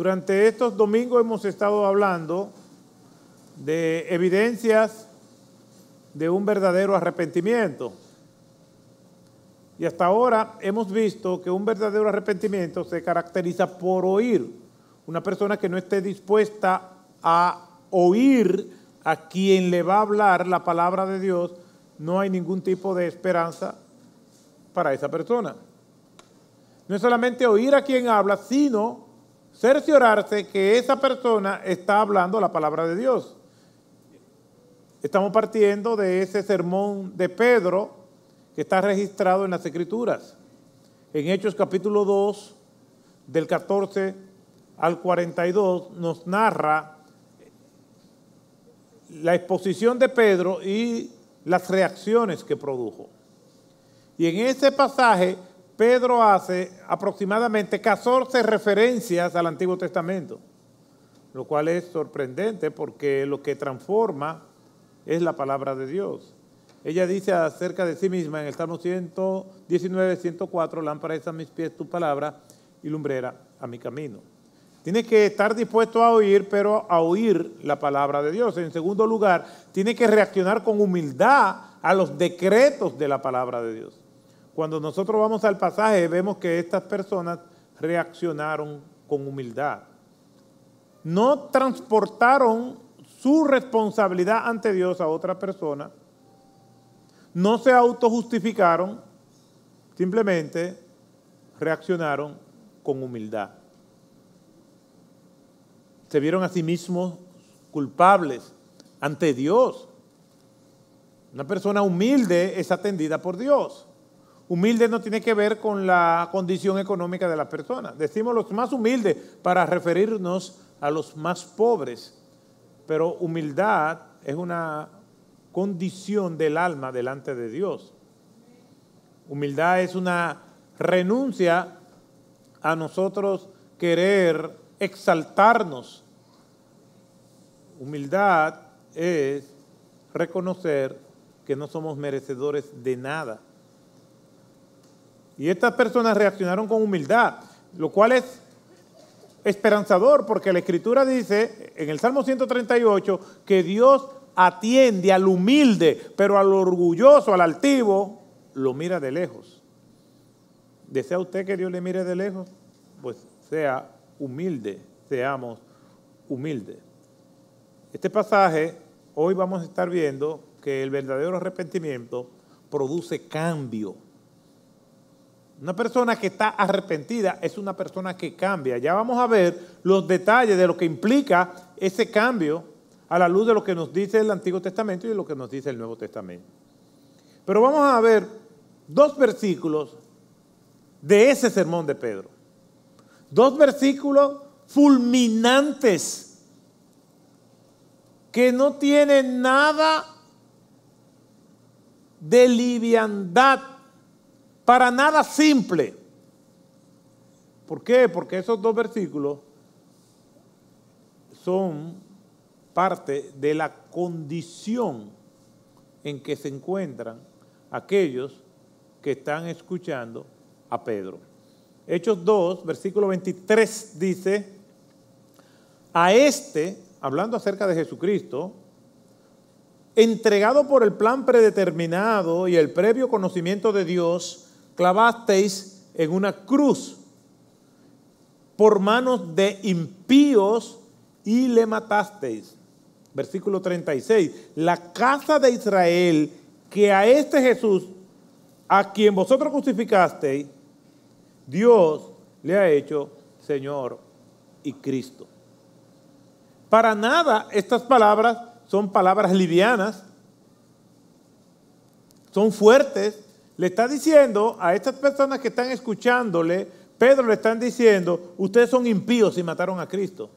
Durante estos domingos hemos estado hablando de evidencias de un verdadero arrepentimiento. Y hasta ahora hemos visto que un verdadero arrepentimiento se caracteriza por oír. Una persona que no esté dispuesta a oír a quien le va a hablar la palabra de Dios, no hay ningún tipo de esperanza para esa persona. No es solamente oír a quien habla, sino cerciorarse que esa persona está hablando la palabra de Dios. Estamos partiendo de ese sermón de Pedro que está registrado en las Escrituras. En Hechos capítulo 2, del 14 al 42, nos narra la exposición de Pedro y las reacciones que produjo. Y en ese pasaje Pedro hace aproximadamente 14 referencias al Antiguo Testamento, lo cual es sorprendente porque lo que transforma es la palabra de Dios. Ella dice acerca de sí misma en el Salmo 119, 104, lámpara es a mis pies tu palabra y lumbrera a mi camino. Tiene que estar dispuesto a oír, pero a oír la palabra de Dios. En segundo lugar, tiene que reaccionar con humildad a los decretos de la palabra de Dios. Cuando nosotros vamos al pasaje vemos que estas personas reaccionaron con humildad. No transportaron su responsabilidad ante Dios a otra persona, no se autojustificaron, simplemente reaccionaron con humildad. Se vieron a sí mismos culpables ante Dios. Una persona humilde es atendida por Dios. Humilde no tiene que ver con la condición económica de la persona. Decimos los más humildes para referirnos a los más pobres. Pero humildad es una condición del alma delante de Dios. Humildad es una renuncia a nosotros querer exaltarnos. Humildad es reconocer que no somos merecedores de nada y estas personas reaccionaron con humildad, lo cual es esperanzador, porque la Escritura dice en el Salmo 138 que Dios atiende al humilde, pero al orgulloso, al altivo, lo mira de lejos. ¿Desea usted que Dios le mire de lejos? Pues sea humilde, seamos humildes. Este pasaje, hoy vamos a estar viendo que el verdadero arrepentimiento produce cambio una persona que está arrepentida es una persona que cambia. Ya vamos a ver los detalles de lo que implica ese cambio a la luz de lo que nos dice el Antiguo Testamento y de lo que nos dice el Nuevo Testamento. Pero vamos a ver dos versículos de ese sermón de Pedro. Dos versículos fulminantes que no tienen nada de liviandad para nada simple. ¿Por qué? Porque esos dos versículos son parte de la condición en que se encuentran aquellos que están escuchando a Pedro. Hechos 2, versículo 23 dice, a este, hablando acerca de Jesucristo, entregado por el plan predeterminado y el previo conocimiento de Dios, clavasteis en una cruz por manos de impíos y le matasteis. Versículo 36. La casa de Israel que a este Jesús, a quien vosotros crucificasteis, Dios le ha hecho Señor y Cristo. Para nada estas palabras son palabras livianas, son fuertes, le está diciendo a estas personas que están escuchándole, Pedro le están diciendo, ustedes son impíos y mataron a Cristo.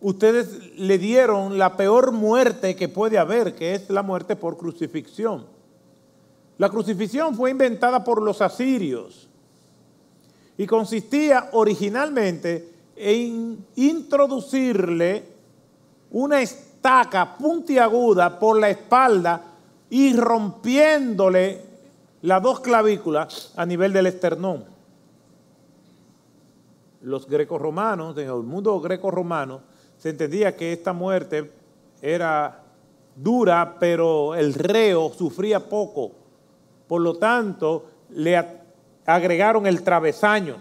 Ustedes le dieron la peor muerte que puede haber, que es la muerte por crucifixión. La crucifixión fue inventada por los asirios y consistía originalmente en introducirle una estaca puntiaguda por la espalda y rompiéndole las dos clavículas a nivel del esternón. los grecorromanos, en el mundo grecorromano, se entendía que esta muerte era dura, pero el reo sufría poco. Por lo tanto, le agregaron el travesaño.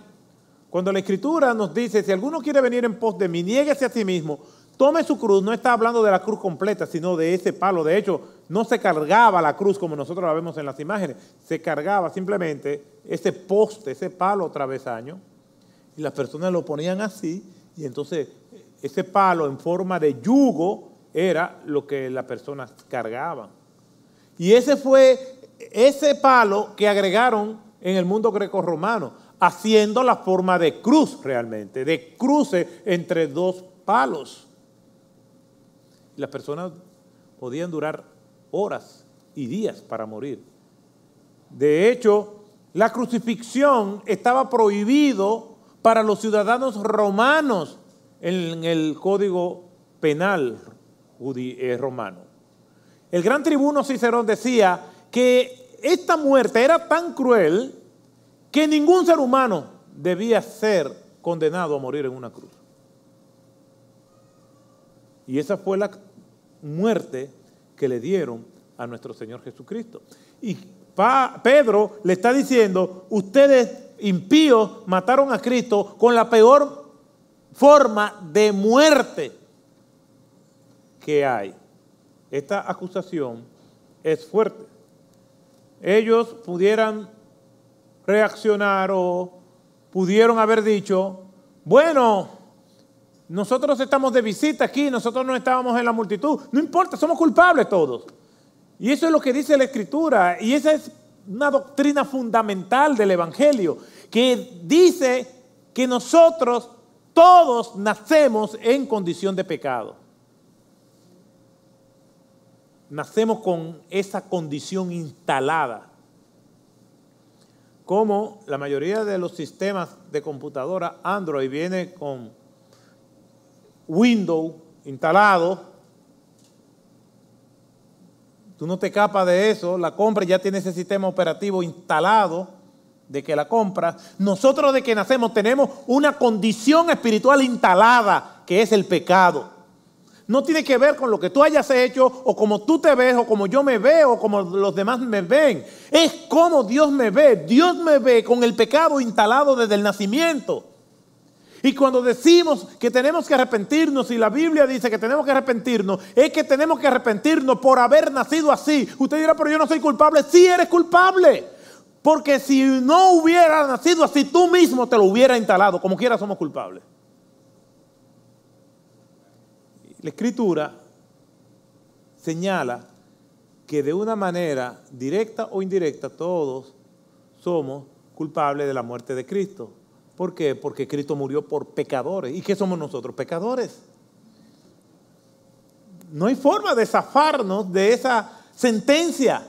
Cuando la Escritura nos dice, si alguno quiere venir en pos de mí, niéguese a sí mismo, tome su cruz, no está hablando de la cruz completa, sino de ese palo. De hecho, no se cargaba la cruz como nosotros la vemos en las imágenes, se cargaba simplemente ese poste, ese palo travesaño, y las personas lo ponían así, y entonces ese palo en forma de yugo era lo que las personas cargaban. Y ese fue ese palo que agregaron en el mundo grecorromano, haciendo la forma de cruz realmente, de cruce entre dos palos. Las personas podían durar horas y días para morir. De hecho, la crucifixión estaba prohibido para los ciudadanos romanos en el código penal eh, romano. El gran tribuno Cicerón decía que esta muerte era tan cruel que ningún ser humano debía ser condenado a morir en una cruz. Y esa fue la muerte que le dieron a nuestro Señor Jesucristo. Y Pedro le está diciendo, ustedes impíos mataron a Cristo con la peor forma de muerte que hay. Esta acusación es fuerte. Ellos pudieran reaccionar o pudieron haber dicho, bueno, nosotros estamos de visita aquí, nosotros no estábamos en la multitud. No importa, somos culpables todos. Y eso es lo que dice la Escritura. Y esa es una doctrina fundamental del Evangelio, que dice que nosotros todos nacemos en condición de pecado. Nacemos con esa condición instalada. Como la mayoría de los sistemas de computadora Android viene con Windows instalado. Tú no te escapas de eso, la compra ya tiene ese sistema operativo instalado de que la compras. Nosotros de que nacemos tenemos una condición espiritual instalada que es el pecado. No tiene que ver con lo que tú hayas hecho o como tú te ves o como yo me veo o como los demás me ven. Es como Dios me ve. Dios me ve con el pecado instalado desde el nacimiento. Y cuando decimos que tenemos que arrepentirnos, y la Biblia dice que tenemos que arrepentirnos, es que tenemos que arrepentirnos por haber nacido así. Usted dirá, pero yo no soy culpable. Sí eres culpable. Porque si no hubiera nacido así, tú mismo te lo hubiera instalado. Como quiera somos culpables. La escritura señala que de una manera directa o indirecta todos somos culpables de la muerte de Cristo. ¿Por qué? Porque Cristo murió por pecadores. ¿Y qué somos nosotros? Pecadores. No hay forma de zafarnos de esa sentencia.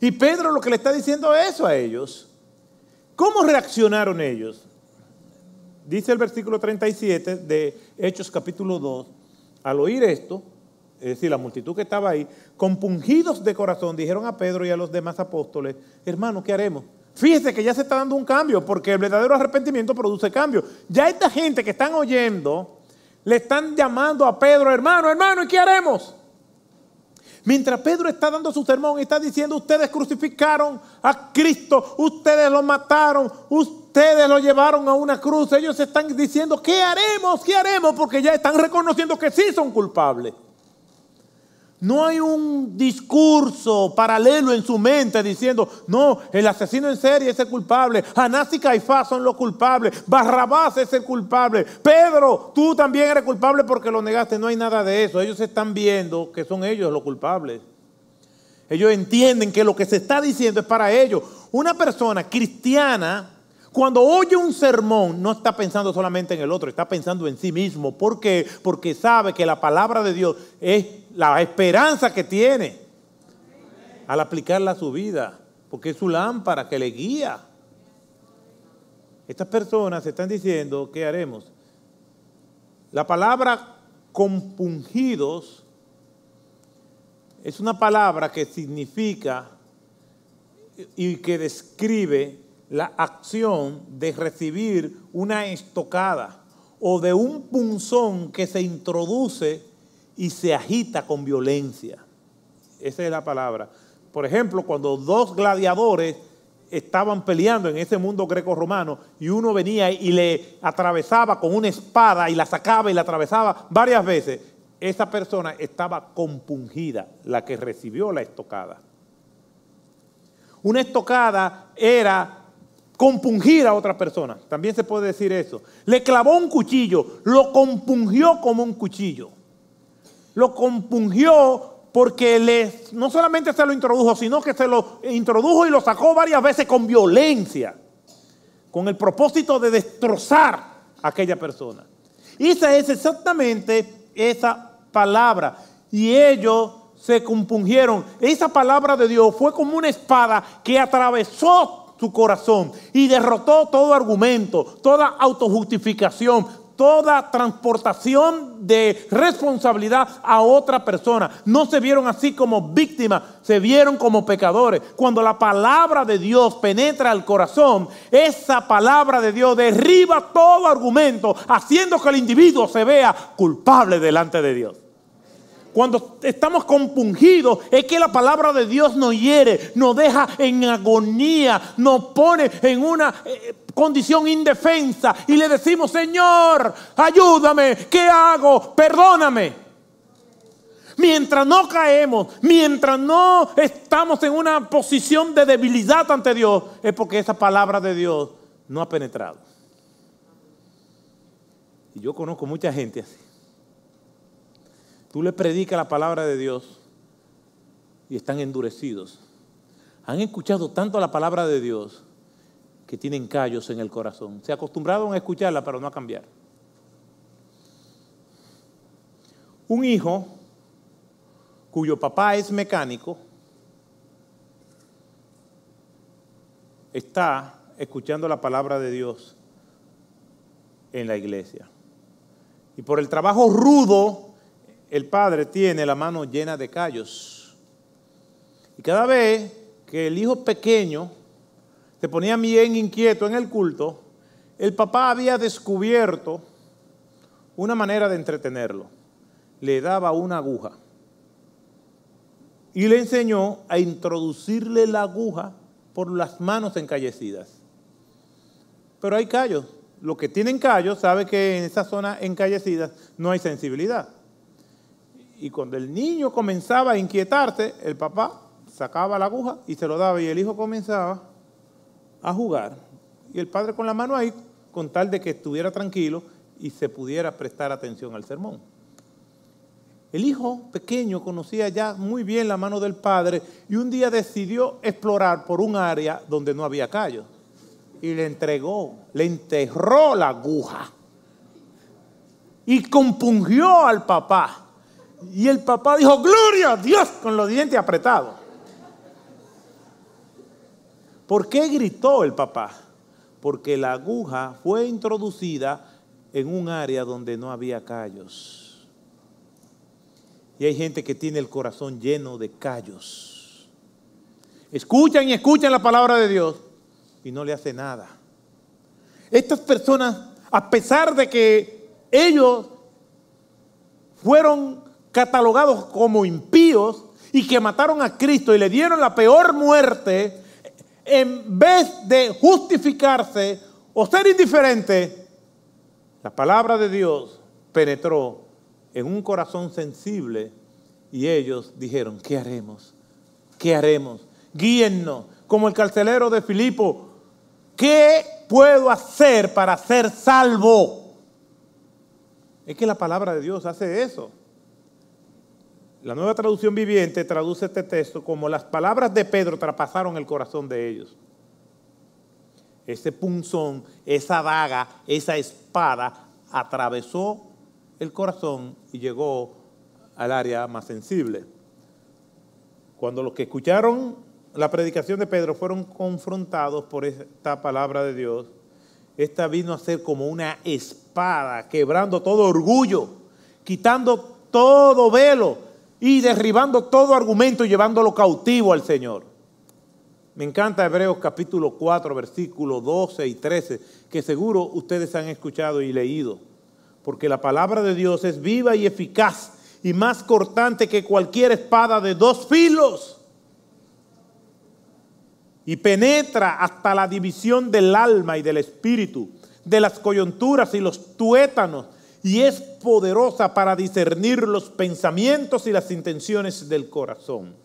Y Pedro lo que le está diciendo es eso a ellos. ¿Cómo reaccionaron ellos? Dice el versículo 37 de Hechos capítulo 2. Al oír esto, es decir, la multitud que estaba ahí, compungidos de corazón, dijeron a Pedro y a los demás apóstoles, hermano, ¿qué haremos? Fíjese que ya se está dando un cambio, porque el verdadero arrepentimiento produce cambio. Ya esta gente que están oyendo, le están llamando a Pedro, hermano, hermano, ¿y qué haremos? Mientras Pedro está dando su sermón y está diciendo, ustedes crucificaron a Cristo, ustedes lo mataron, ustedes lo llevaron a una cruz, ellos están diciendo, ¿qué haremos? ¿Qué haremos? Porque ya están reconociendo que sí son culpables. No hay un discurso paralelo en su mente diciendo, no, el asesino en serie es el culpable, Anás y Caifás son los culpables, Barrabás es el culpable, Pedro, tú también eres culpable porque lo negaste. No hay nada de eso. Ellos están viendo que son ellos los culpables. Ellos entienden que lo que se está diciendo es para ellos. Una persona cristiana, cuando oye un sermón, no está pensando solamente en el otro, está pensando en sí mismo. ¿Por qué? Porque sabe que la palabra de Dios es la esperanza que tiene al aplicarla a su vida, porque es su lámpara que le guía. Estas personas están diciendo, ¿qué haremos? La palabra compungidos es una palabra que significa y que describe la acción de recibir una estocada o de un punzón que se introduce y se agita con violencia. Esa es la palabra. Por ejemplo, cuando dos gladiadores estaban peleando en ese mundo greco-romano y uno venía y le atravesaba con una espada y la sacaba y la atravesaba varias veces, esa persona estaba compungida, la que recibió la estocada. Una estocada era compungir a otra persona, también se puede decir eso. Le clavó un cuchillo, lo compungió como un cuchillo. Lo compungió porque no solamente se lo introdujo, sino que se lo introdujo y lo sacó varias veces con violencia, con el propósito de destrozar a aquella persona. Y esa es exactamente esa palabra. Y ellos se compungieron. Esa palabra de Dios fue como una espada que atravesó su corazón y derrotó todo argumento, toda autojustificación, toda transportación de responsabilidad a otra persona. No se vieron así como víctimas, se vieron como pecadores. Cuando la palabra de Dios penetra al corazón, esa palabra de Dios derriba todo argumento, haciendo que el individuo se vea culpable delante de Dios. Cuando estamos compungidos es que la palabra de Dios nos hiere, nos deja en agonía, nos pone en una eh, condición indefensa y le decimos, Señor, ayúdame, ¿qué hago? Perdóname. Mientras no caemos, mientras no estamos en una posición de debilidad ante Dios, es porque esa palabra de Dios no ha penetrado. Y yo conozco mucha gente así. Tú le predicas la palabra de Dios y están endurecidos. Han escuchado tanto la palabra de Dios que tienen callos en el corazón. Se acostumbraron a escucharla, pero no a cambiar. Un hijo cuyo papá es mecánico está escuchando la palabra de Dios en la iglesia. Y por el trabajo rudo el padre tiene la mano llena de callos. Y cada vez que el hijo pequeño se ponía bien inquieto en el culto, el papá había descubierto una manera de entretenerlo. Le daba una aguja y le enseñó a introducirle la aguja por las manos encallecidas. Pero hay callos. Los que tienen callos saben que en esa zona encallecida no hay sensibilidad. Y cuando el niño comenzaba a inquietarse, el papá sacaba la aguja y se lo daba y el hijo comenzaba a jugar. Y el padre con la mano ahí, con tal de que estuviera tranquilo y se pudiera prestar atención al sermón. El hijo pequeño conocía ya muy bien la mano del padre y un día decidió explorar por un área donde no había callos. Y le entregó, le enterró la aguja. Y compungió al papá. Y el papá dijo, gloria a Dios, con los dientes apretados. ¿Por qué gritó el papá? Porque la aguja fue introducida en un área donde no había callos. Y hay gente que tiene el corazón lleno de callos. Escuchan y escuchan la palabra de Dios y no le hace nada. Estas personas, a pesar de que ellos fueron catalogados como impíos y que mataron a Cristo y le dieron la peor muerte, en vez de justificarse o ser indiferente, la palabra de Dios penetró en un corazón sensible y ellos dijeron, ¿qué haremos? ¿Qué haremos? Guíennos, como el carcelero de Filipo, ¿qué puedo hacer para ser salvo? Es que la palabra de Dios hace eso. La nueva traducción viviente traduce este texto como las palabras de Pedro traspasaron el corazón de ellos. Ese punzón, esa daga, esa espada atravesó el corazón y llegó al área más sensible. Cuando los que escucharon la predicación de Pedro fueron confrontados por esta palabra de Dios, esta vino a ser como una espada, quebrando todo orgullo, quitando todo velo, y derribando todo argumento y llevándolo cautivo al Señor. Me encanta Hebreos capítulo 4, versículos 12 y 13, que seguro ustedes han escuchado y leído, porque la palabra de Dios es viva y eficaz y más cortante que cualquier espada de dos filos y penetra hasta la división del alma y del espíritu, de las coyunturas y los tuétanos, y es poderosa para discernir los pensamientos y las intenciones del corazón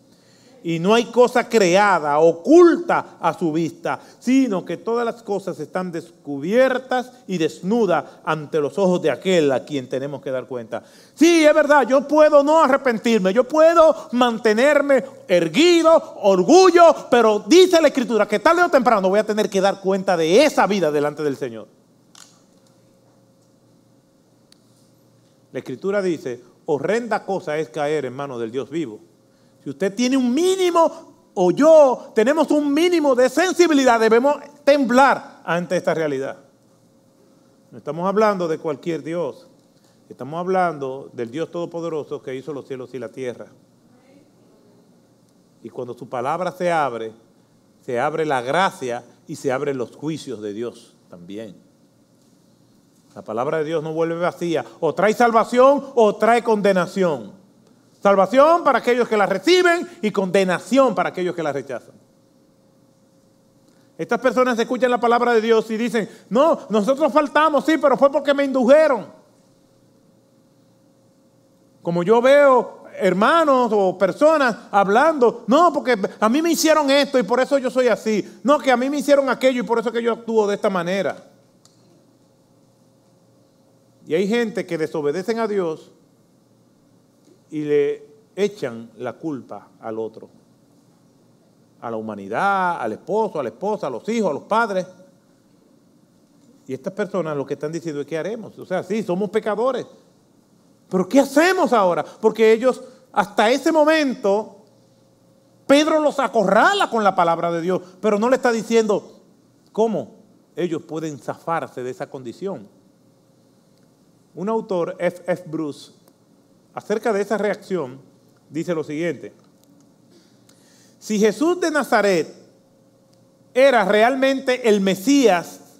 y no hay cosa creada, oculta a su vista, sino que todas las cosas están descubiertas y desnudas ante los ojos de aquel a quien tenemos que dar cuenta. Sí, es verdad, yo puedo no arrepentirme, yo puedo mantenerme erguido, orgullo, pero dice la Escritura que tarde o temprano voy a tener que dar cuenta de esa vida delante del Señor. La Escritura dice, horrenda cosa es caer en manos del Dios vivo. Si usted tiene un mínimo o yo tenemos un mínimo de sensibilidad, debemos temblar ante esta realidad. No estamos hablando de cualquier Dios. Estamos hablando del Dios Todopoderoso que hizo los cielos y la tierra. Y cuando su palabra se abre, se abre la gracia y se abren los juicios de Dios también. La palabra de Dios no vuelve vacía. O trae salvación o trae condenación. Salvación para aquellos que la reciben y condenación para aquellos que la rechazan. Estas personas escuchan la palabra de Dios y dicen, no, nosotros faltamos, sí, pero fue porque me indujeron. Como yo veo hermanos o personas hablando, no, porque a mí me hicieron esto y por eso yo soy así. No, que a mí me hicieron aquello y por eso que yo actúo de esta manera. Y hay gente que desobedecen a Dios y le echan la culpa al otro, a la humanidad, al esposo, a la esposa, a los hijos, a los padres. Y estas personas lo que están diciendo es, ¿qué haremos? O sea, sí, somos pecadores. Pero ¿qué hacemos ahora? Porque ellos, hasta ese momento, Pedro los acorrala con la palabra de Dios, pero no le está diciendo cómo ellos pueden zafarse de esa condición. Un autor, F. F. Bruce, acerca de esa reacción, dice lo siguiente. Si Jesús de Nazaret era realmente el Mesías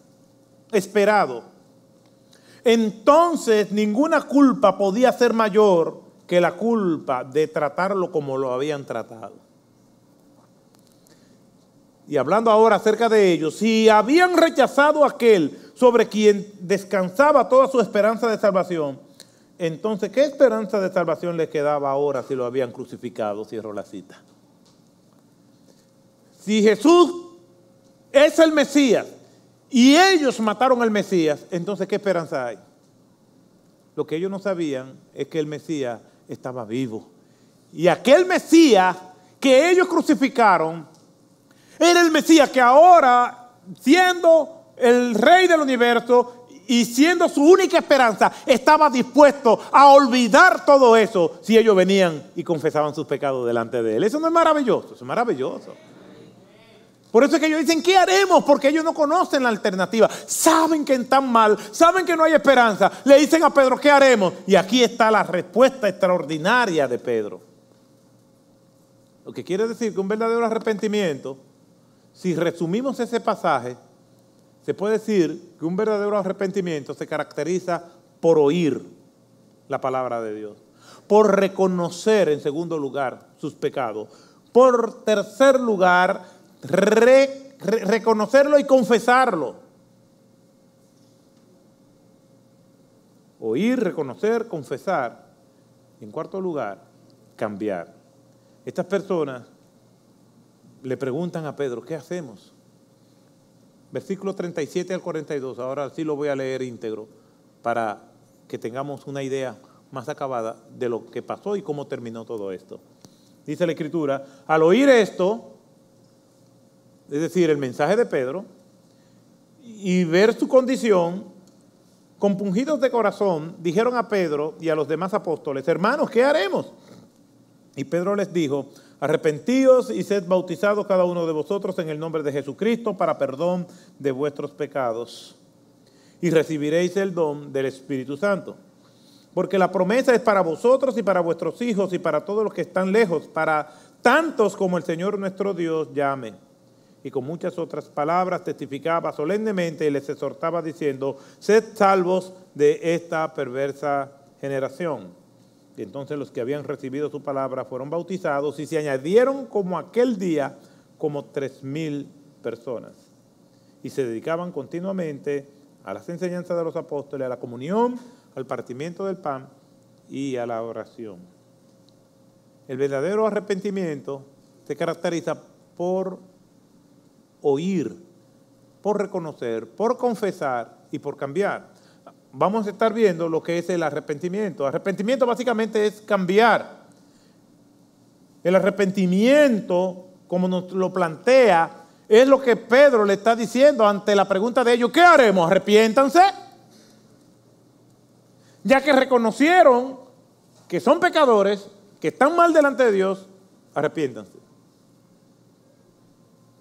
esperado, entonces ninguna culpa podía ser mayor que la culpa de tratarlo como lo habían tratado. Y hablando ahora acerca de ellos, si habían rechazado a aquel sobre quien descansaba toda su esperanza de salvación, entonces, ¿qué esperanza de salvación les quedaba ahora si lo habían crucificado? Cierro la cita. Si Jesús es el Mesías y ellos mataron al Mesías, entonces ¿qué esperanza hay? Lo que ellos no sabían es que el Mesías estaba vivo. Y aquel Mesías que ellos crucificaron era el Mesías que ahora, siendo el rey del universo y siendo su única esperanza, estaba dispuesto a olvidar todo eso si ellos venían y confesaban sus pecados delante de él. Eso no es maravilloso, eso es maravilloso. Por eso es que ellos dicen, ¿qué haremos? Porque ellos no conocen la alternativa. Saben que están mal, saben que no hay esperanza. Le dicen a Pedro, ¿qué haremos? Y aquí está la respuesta extraordinaria de Pedro. Lo que quiere decir que un verdadero arrepentimiento, si resumimos ese pasaje, se puede decir que un verdadero arrepentimiento se caracteriza por oír la palabra de Dios, por reconocer en segundo lugar sus pecados, por tercer lugar reconocerlo y confesarlo. Oír, reconocer, confesar. Y en cuarto lugar, cambiar. Estas personas le preguntan a Pedro, ¿qué hacemos? Versículo 37 al 42, ahora sí lo voy a leer íntegro para que tengamos una idea más acabada de lo que pasó y cómo terminó todo esto. Dice la escritura, al oír esto, es decir, el mensaje de Pedro, y ver su condición, compungidos de corazón, dijeron a Pedro y a los demás apóstoles, hermanos, ¿qué haremos? Y Pedro les dijo, Arrepentíos y sed bautizados cada uno de vosotros en el nombre de Jesucristo para perdón de vuestros pecados. Y recibiréis el don del Espíritu Santo. Porque la promesa es para vosotros y para vuestros hijos y para todos los que están lejos, para tantos como el Señor nuestro Dios llame. y con muchas otras palabras testificaba solemnemente y les exhortaba diciendo, sed salvos de esta perversa generación. Entonces los que habían recibido su palabra fueron bautizados y se añadieron como aquel día como tres mil personas. Y se dedicaban continuamente a las enseñanzas de los apóstoles, a la comunión, al partimiento del pan y a la oración. El verdadero arrepentimiento se caracteriza por oír, por reconocer, por confesar y por cambiar. Vamos a estar viendo lo que es el arrepentimiento. Arrepentimiento básicamente es cambiar. El arrepentimiento, como nos lo plantea, es lo que Pedro le está diciendo ante la pregunta de ellos, ¿qué haremos? Arrepiéntanse. Ya que reconocieron que son pecadores, que están mal delante de Dios, arrepiéntanse.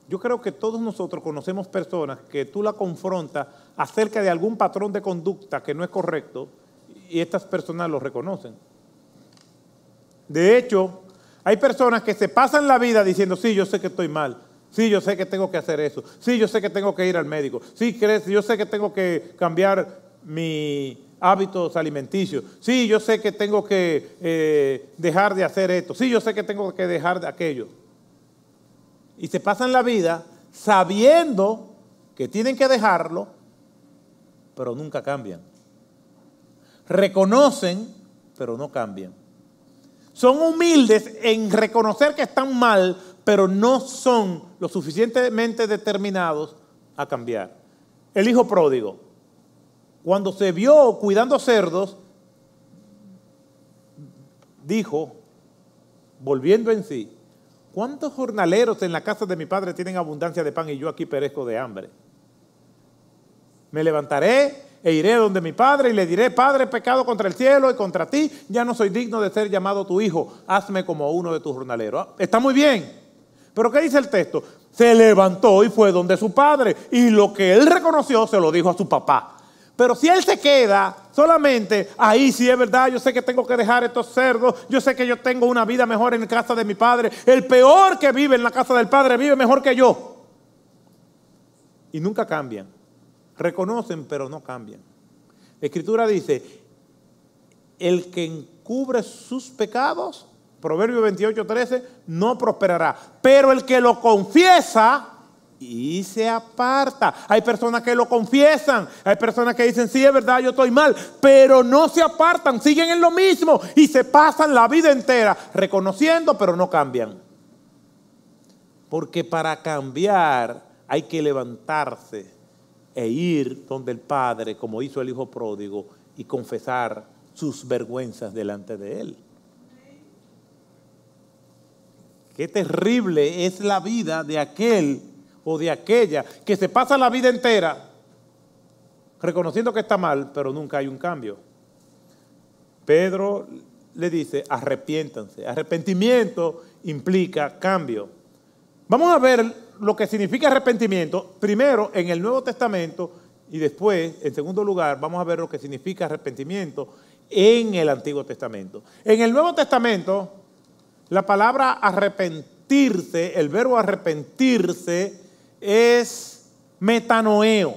Yo creo que todos nosotros conocemos personas que tú la confrontas acerca de algún patrón de conducta que no es correcto y estas personas lo reconocen. De hecho, hay personas que se pasan la vida diciendo, sí, yo sé que estoy mal, sí, yo sé que tengo que hacer eso, sí, yo sé que tengo que ir al médico, sí, yo sé que tengo que cambiar mi hábitos alimenticios, sí, yo sé que tengo que eh, dejar de hacer esto, sí, yo sé que tengo que dejar de aquello y se pasan la vida sabiendo que tienen que dejarlo, pero nunca cambian. Reconocen, pero no cambian. Son humildes en reconocer que están mal, pero no son lo suficientemente determinados a cambiar. El hijo pródigo, cuando se vio cuidando cerdos, dijo, volviendo en sí, ¿Cuántos jornaleros en la casa de mi padre tienen abundancia de pan y yo aquí perezco de hambre? Me levantaré e iré donde mi padre y le diré, Padre, pecado contra el cielo y contra ti, ya no soy digno de ser llamado tu hijo, hazme como uno de tus jornaleros. Ah, está muy bien, pero ¿qué dice el texto? Se levantó y fue donde su padre y lo que él reconoció se lo dijo a su papá. Pero si él se queda solamente ahí, sí es verdad, yo sé que tengo que dejar estos cerdos, yo sé que yo tengo una vida mejor en la casa de mi padre, el peor que vive en la casa del padre vive mejor que yo. Y nunca cambian. Reconocen, pero no cambian. La escritura dice, el que encubre sus pecados, Proverbio 28, 13, no prosperará. Pero el que lo confiesa, y se aparta. Hay personas que lo confiesan, hay personas que dicen, sí, es verdad, yo estoy mal, pero no se apartan, siguen en lo mismo y se pasan la vida entera reconociendo, pero no cambian. Porque para cambiar hay que levantarse e ir donde el Padre, como hizo el Hijo pródigo, y confesar sus vergüenzas delante de Él. Qué terrible es la vida de aquel o de aquella que se pasa la vida entera reconociendo que está mal, pero nunca hay un cambio. Pedro le dice, arrepiéntanse. Arrepentimiento implica cambio. Vamos a ver lo que significa arrepentimiento, primero en el Nuevo Testamento y después, en segundo lugar, vamos a ver lo que significa arrepentimiento en el Antiguo Testamento. En el Nuevo Testamento, la palabra arrepentirse, el verbo arrepentirse, es metanoeo,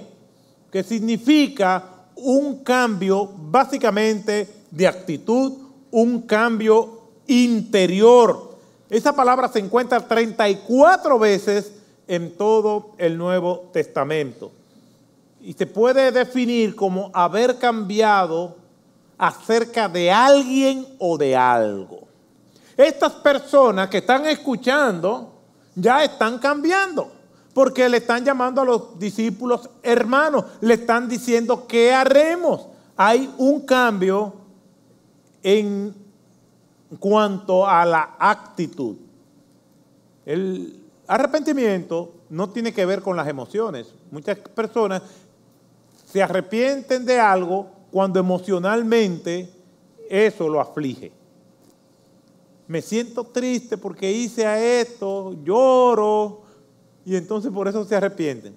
que significa un cambio básicamente de actitud, un cambio interior. Esa palabra se encuentra 34 veces en todo el Nuevo Testamento. Y se puede definir como haber cambiado acerca de alguien o de algo. Estas personas que están escuchando ya están cambiando. Porque le están llamando a los discípulos hermanos, le están diciendo qué haremos. Hay un cambio en cuanto a la actitud. El arrepentimiento no tiene que ver con las emociones. Muchas personas se arrepienten de algo cuando emocionalmente eso lo aflige. Me siento triste porque hice a esto, lloro, y entonces por eso se arrepienten.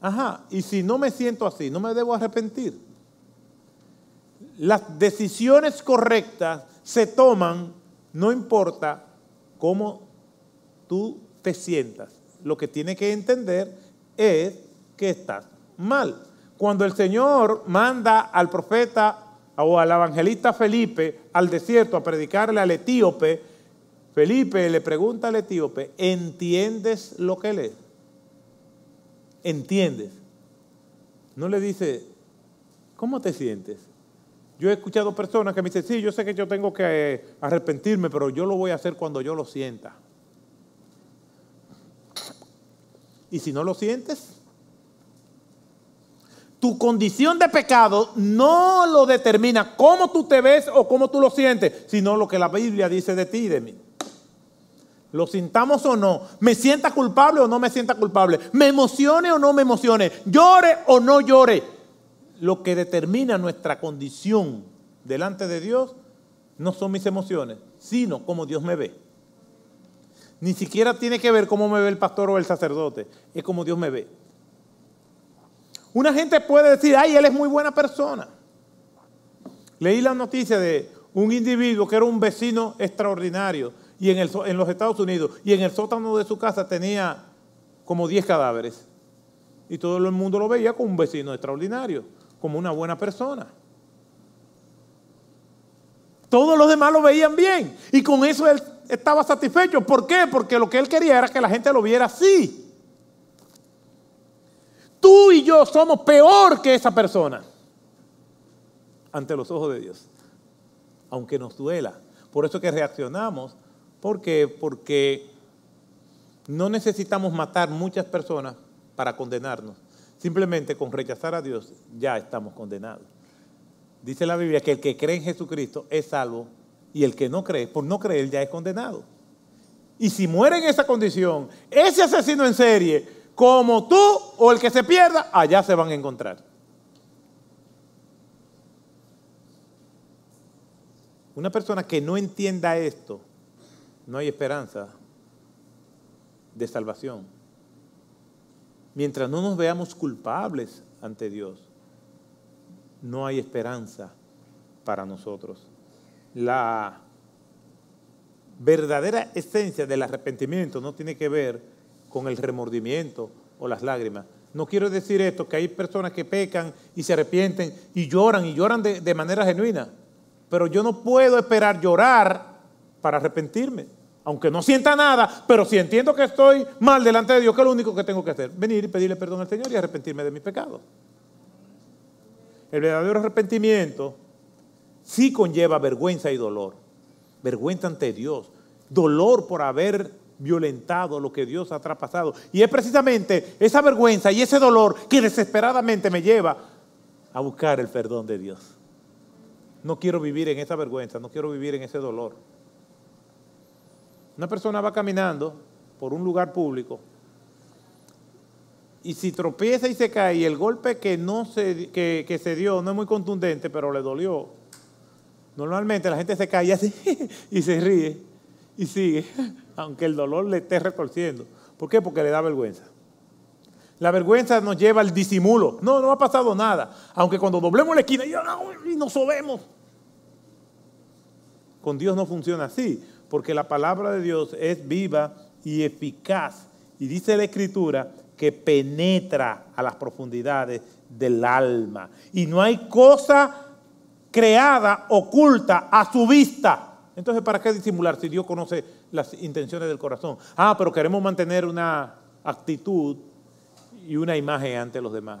Ajá, y si no me siento así, no me debo arrepentir. Las decisiones correctas se toman, no importa cómo tú te sientas. lo que tiene que entender es que estás mal. Cuando el Señor manda al profeta o al evangelista Felipe al desierto a predicarle al etíope, Felipe le pregunta al etíope, ¿entiendes lo que lees? ¿Entiendes? No le dice, ¿cómo te sientes? Yo he escuchado personas que me dicen, sí, yo sé que yo tengo que eh, arrepentirme, pero yo lo voy a hacer cuando yo lo sienta. Y si no lo sientes, tu condición de pecado no lo determina cómo tú te ves o cómo tú lo sientes, sino lo que la Biblia dice de ti y de mí. Lo sintamos o no, me sienta culpable o no me sienta culpable, me emocione o no me emocione, llore o no llore. Lo que determina nuestra condición delante de Dios no son mis emociones, sino cómo Dios me ve. Ni siquiera tiene que ver cómo me ve el pastor o el sacerdote, es como Dios me ve. Una gente puede decir, ay, él es muy buena persona. Leí la noticia de un individuo que era un vecino extraordinario y en, en los Estados Unidos y en el sótano de su casa tenía como 10 cadáveres. Y todo el mundo lo veía como un vecino extraordinario, como una buena persona. Todos los demás lo veían bien y con eso él estaba satisfecho. ¿Por qué? Porque lo que él quería era que la gente lo viera así. Tú y yo somos peor que esa persona ante los ojos de Dios, aunque nos duela. Por eso que reaccionamos, porque porque no necesitamos matar muchas personas para condenarnos. Simplemente con rechazar a Dios ya estamos condenados. Dice la Biblia que el que cree en Jesucristo es salvo y el que no cree, por no creer, ya es condenado. Y si muere en esa condición, ese asesino en serie, como tú o el que se pierda, allá se van a encontrar. Una persona que no entienda esto, no hay esperanza de salvación. Mientras no nos veamos culpables ante Dios, no hay esperanza para nosotros la verdadera esencia del arrepentimiento no tiene que ver con el remordimiento o las lágrimas. No quiero decir esto, que hay personas que pecan y se arrepienten y lloran y lloran de, manera genuina. Pero yo no puedo esperar llorar para arrepentirme. Aunque no sienta nada, pero si entiendo que estoy mal delante de Dios, ¿qué es lo único que tengo que hacer? Venir y pedirle perdón al Señor y arrepentirme de mis pecados. El verdadero arrepentimiento sí conlleva vergüenza y dolor. Vergüenza ante Dios, dolor por haber violentado lo que Dios ha traspasado. Y es precisamente esa vergüenza y ese dolor que desesperadamente me lleva a buscar el perdón de Dios. No quiero vivir en esa vergüenza, no quiero vivir en ese dolor. Una persona va caminando por un lugar público y si tropieza y se cae y el golpe que, no se, que, que se dio no es muy contundente, pero le dolió, Normalmente la gente se cae así y se ríe y sigue, aunque el dolor le esté retorciendo. ¿Por qué? Porque le da vergüenza. La vergüenza nos lleva al disimulo. No, no ha pasado nada. Aunque cuando doblemos la esquina y nos sobemos. Con Dios no funciona así, porque la palabra de Dios es viva y eficaz. Y dice la Escritura que penetra a las profundidades del alma. Y no hay cosa creada, oculta, a su vista. Entonces, ¿para qué disimular si Dios conoce las intenciones del corazón? Ah, pero queremos mantener una actitud y una imagen ante los demás.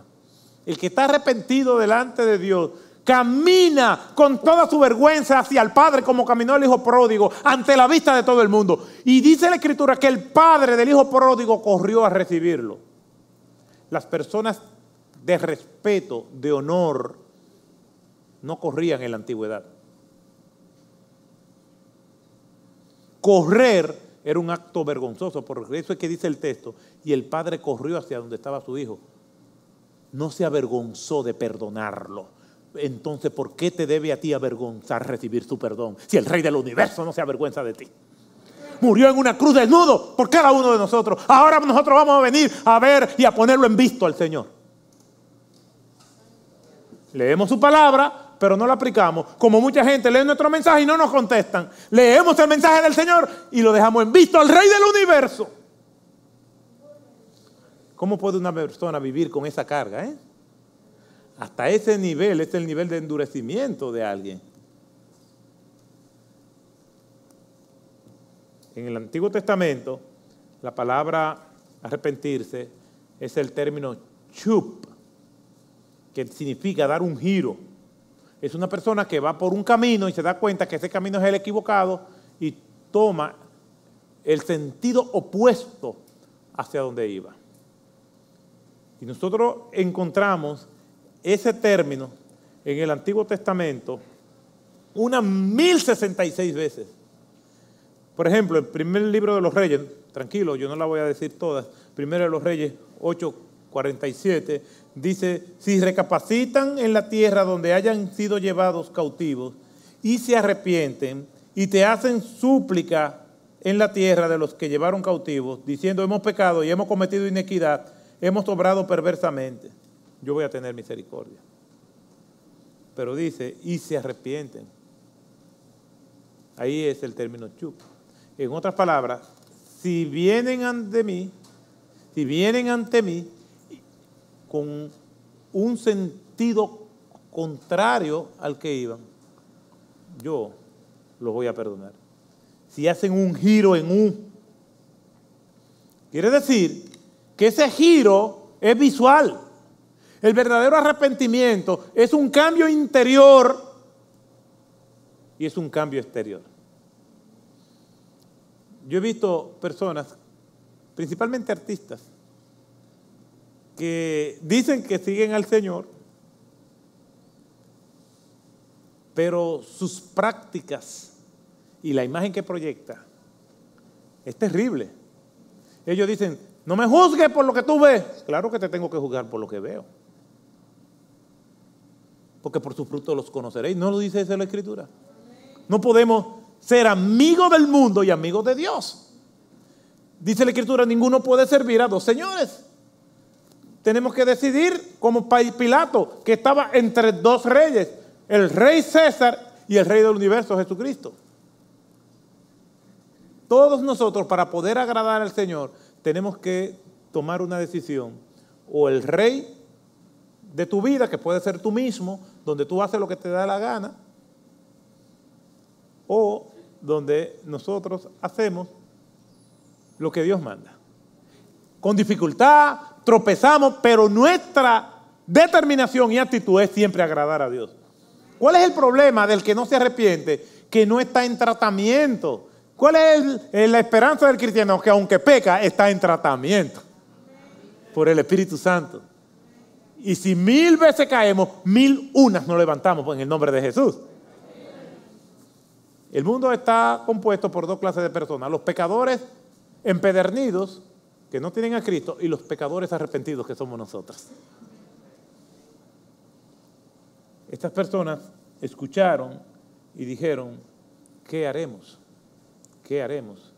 El que está arrepentido delante de Dios camina con toda su vergüenza hacia el Padre como caminó el Hijo pródigo ante la vista de todo el mundo. Y dice la Escritura que el Padre del Hijo pródigo corrió a recibirlo. Las personas de respeto, de honor, no corrían en la antigüedad. Correr era un acto vergonzoso, por eso es que dice el texto, y el padre corrió hacia donde estaba su hijo. No se avergonzó de perdonarlo. Entonces, ¿por qué te debe a ti avergonzar recibir su perdón si el rey del universo no se avergüenza de ti? Murió en una cruz desnudo por cada uno de nosotros. Ahora nosotros vamos a venir a ver y a ponerlo en visto al Señor. Leemos su palabra, pero no lo aplicamos. Como mucha gente lee nuestro mensaje y no nos contestan. Leemos el mensaje del Señor y lo dejamos en visto al Rey del universo. ¿Cómo puede una persona vivir con esa carga? Eh? Hasta ese nivel, es el nivel de endurecimiento de alguien. En el Antiguo Testamento, la palabra arrepentirse es el término chup, que significa dar un giro. Es una persona que va por un camino y se da cuenta que ese camino es el equivocado y toma el sentido opuesto hacia donde iba. Y nosotros encontramos ese término en el Antiguo Testamento unas 1066 veces. Por ejemplo, el primer libro de los reyes, tranquilo, yo no la voy a decir todas, primero de los reyes 8:47, dice, si recapacitan en la tierra donde hayan sido llevados cautivos y se arrepienten y te hacen súplica en la tierra de los que llevaron cautivos, diciendo, hemos pecado y hemos cometido inequidad, hemos obrado perversamente, yo voy a tener misericordia. Pero dice, y se arrepienten. Ahí es el término chup. En otras palabras, si vienen ante mí, si vienen ante mí con un sentido contrario al que iban, yo los voy a perdonar. Si hacen un giro en un, quiere decir que ese giro es visual. El verdadero arrepentimiento es un cambio interior y es un cambio exterior. Yo he visto personas, principalmente artistas, que dicen que siguen al Señor, pero sus prácticas y la imagen que proyecta es terrible. Ellos dicen, no me juzgues por lo que tú ves. Claro que te tengo que juzgar por lo que veo. Porque por su fruto los conoceréis. ¿No lo dice eso la Escritura? No podemos ser amigo del mundo y amigo de Dios. Dice la Escritura, ninguno puede servir a dos señores. Tenemos que decidir como Pilato, que estaba entre dos reyes, el rey César y el rey del universo, Jesucristo. Todos nosotros, para poder agradar al Señor, tenemos que tomar una decisión. O el rey de tu vida, que puede ser tú mismo, donde tú haces lo que te da la gana, o donde nosotros hacemos lo que Dios manda. Con dificultad, tropezamos, pero nuestra determinación y actitud es siempre agradar a Dios. ¿Cuál es el problema del que no se arrepiente? Que no está en tratamiento. ¿Cuál es la esperanza del cristiano? Que aunque peca, está en tratamiento por el Espíritu Santo. Y si mil veces caemos, mil unas nos levantamos en el nombre de Jesús. El mundo está compuesto por dos clases de personas, los pecadores empedernidos que no tienen a Cristo y los pecadores arrepentidos que somos nosotros. Estas personas escucharon y dijeron, ¿qué haremos? ¿Qué haremos?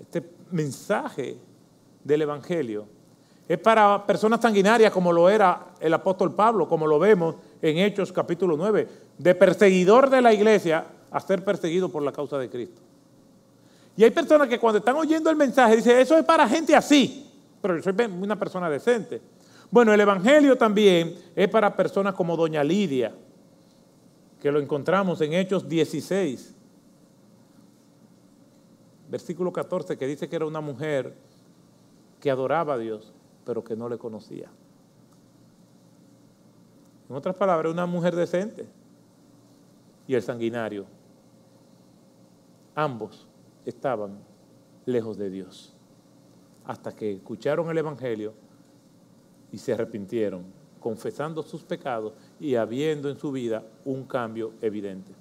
Este mensaje del Evangelio es para personas sanguinarias como lo era el apóstol Pablo, como lo vemos en Hechos capítulo 9, de perseguidor de la iglesia a ser perseguido por la causa de Cristo. Y hay personas que cuando están oyendo el mensaje dicen, eso es para gente así, pero yo soy una persona decente. Bueno, el Evangelio también es para personas como doña Lidia, que lo encontramos en Hechos 16, versículo 14, que dice que era una mujer que adoraba a Dios, pero que no le conocía. En otras palabras, una mujer decente y el sanguinario ambos estaban lejos de Dios, hasta que escucharon el Evangelio y se arrepintieron, confesando sus pecados y habiendo en su vida un cambio evidente.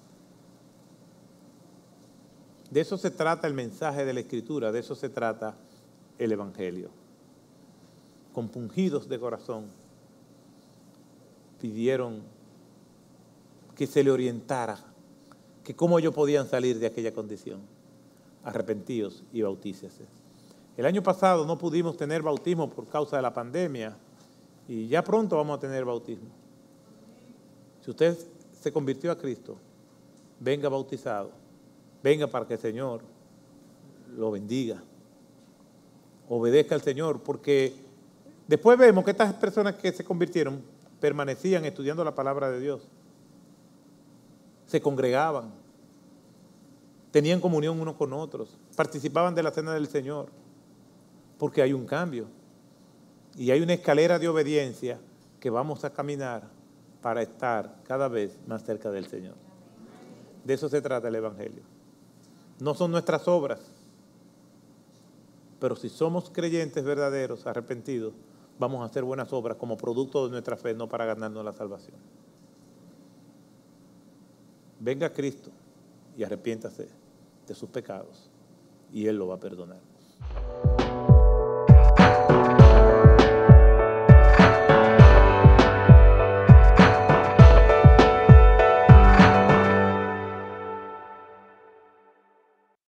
De eso se trata el mensaje de la Escritura, de eso se trata el Evangelio. Compungidos de corazón, pidieron que se le orientara que cómo ellos podían salir de aquella condición. Arrepentidos y bautícese. El año pasado no pudimos tener bautismo por causa de la pandemia y ya pronto vamos a tener bautismo. Si usted se convirtió a Cristo, venga bautizado, venga para que el Señor lo bendiga. Obedezca al Señor, porque Después vemos que estas personas que se convirtieron permanecían estudiando la palabra de Dios. Se congregaban, tenían comunión unos con otros, participaban de la cena del Señor, porque hay un cambio y hay una escalera de obediencia que vamos a caminar para estar cada vez más cerca del Señor. De eso se trata el Evangelio. No son nuestras obras, pero si somos creyentes verdaderos, arrepentidos, vamos a hacer buenas obras como producto de nuestra fe, no para ganarnos la salvación. Venga Cristo y arrepiéntase de sus pecados y Él lo va a perdonar.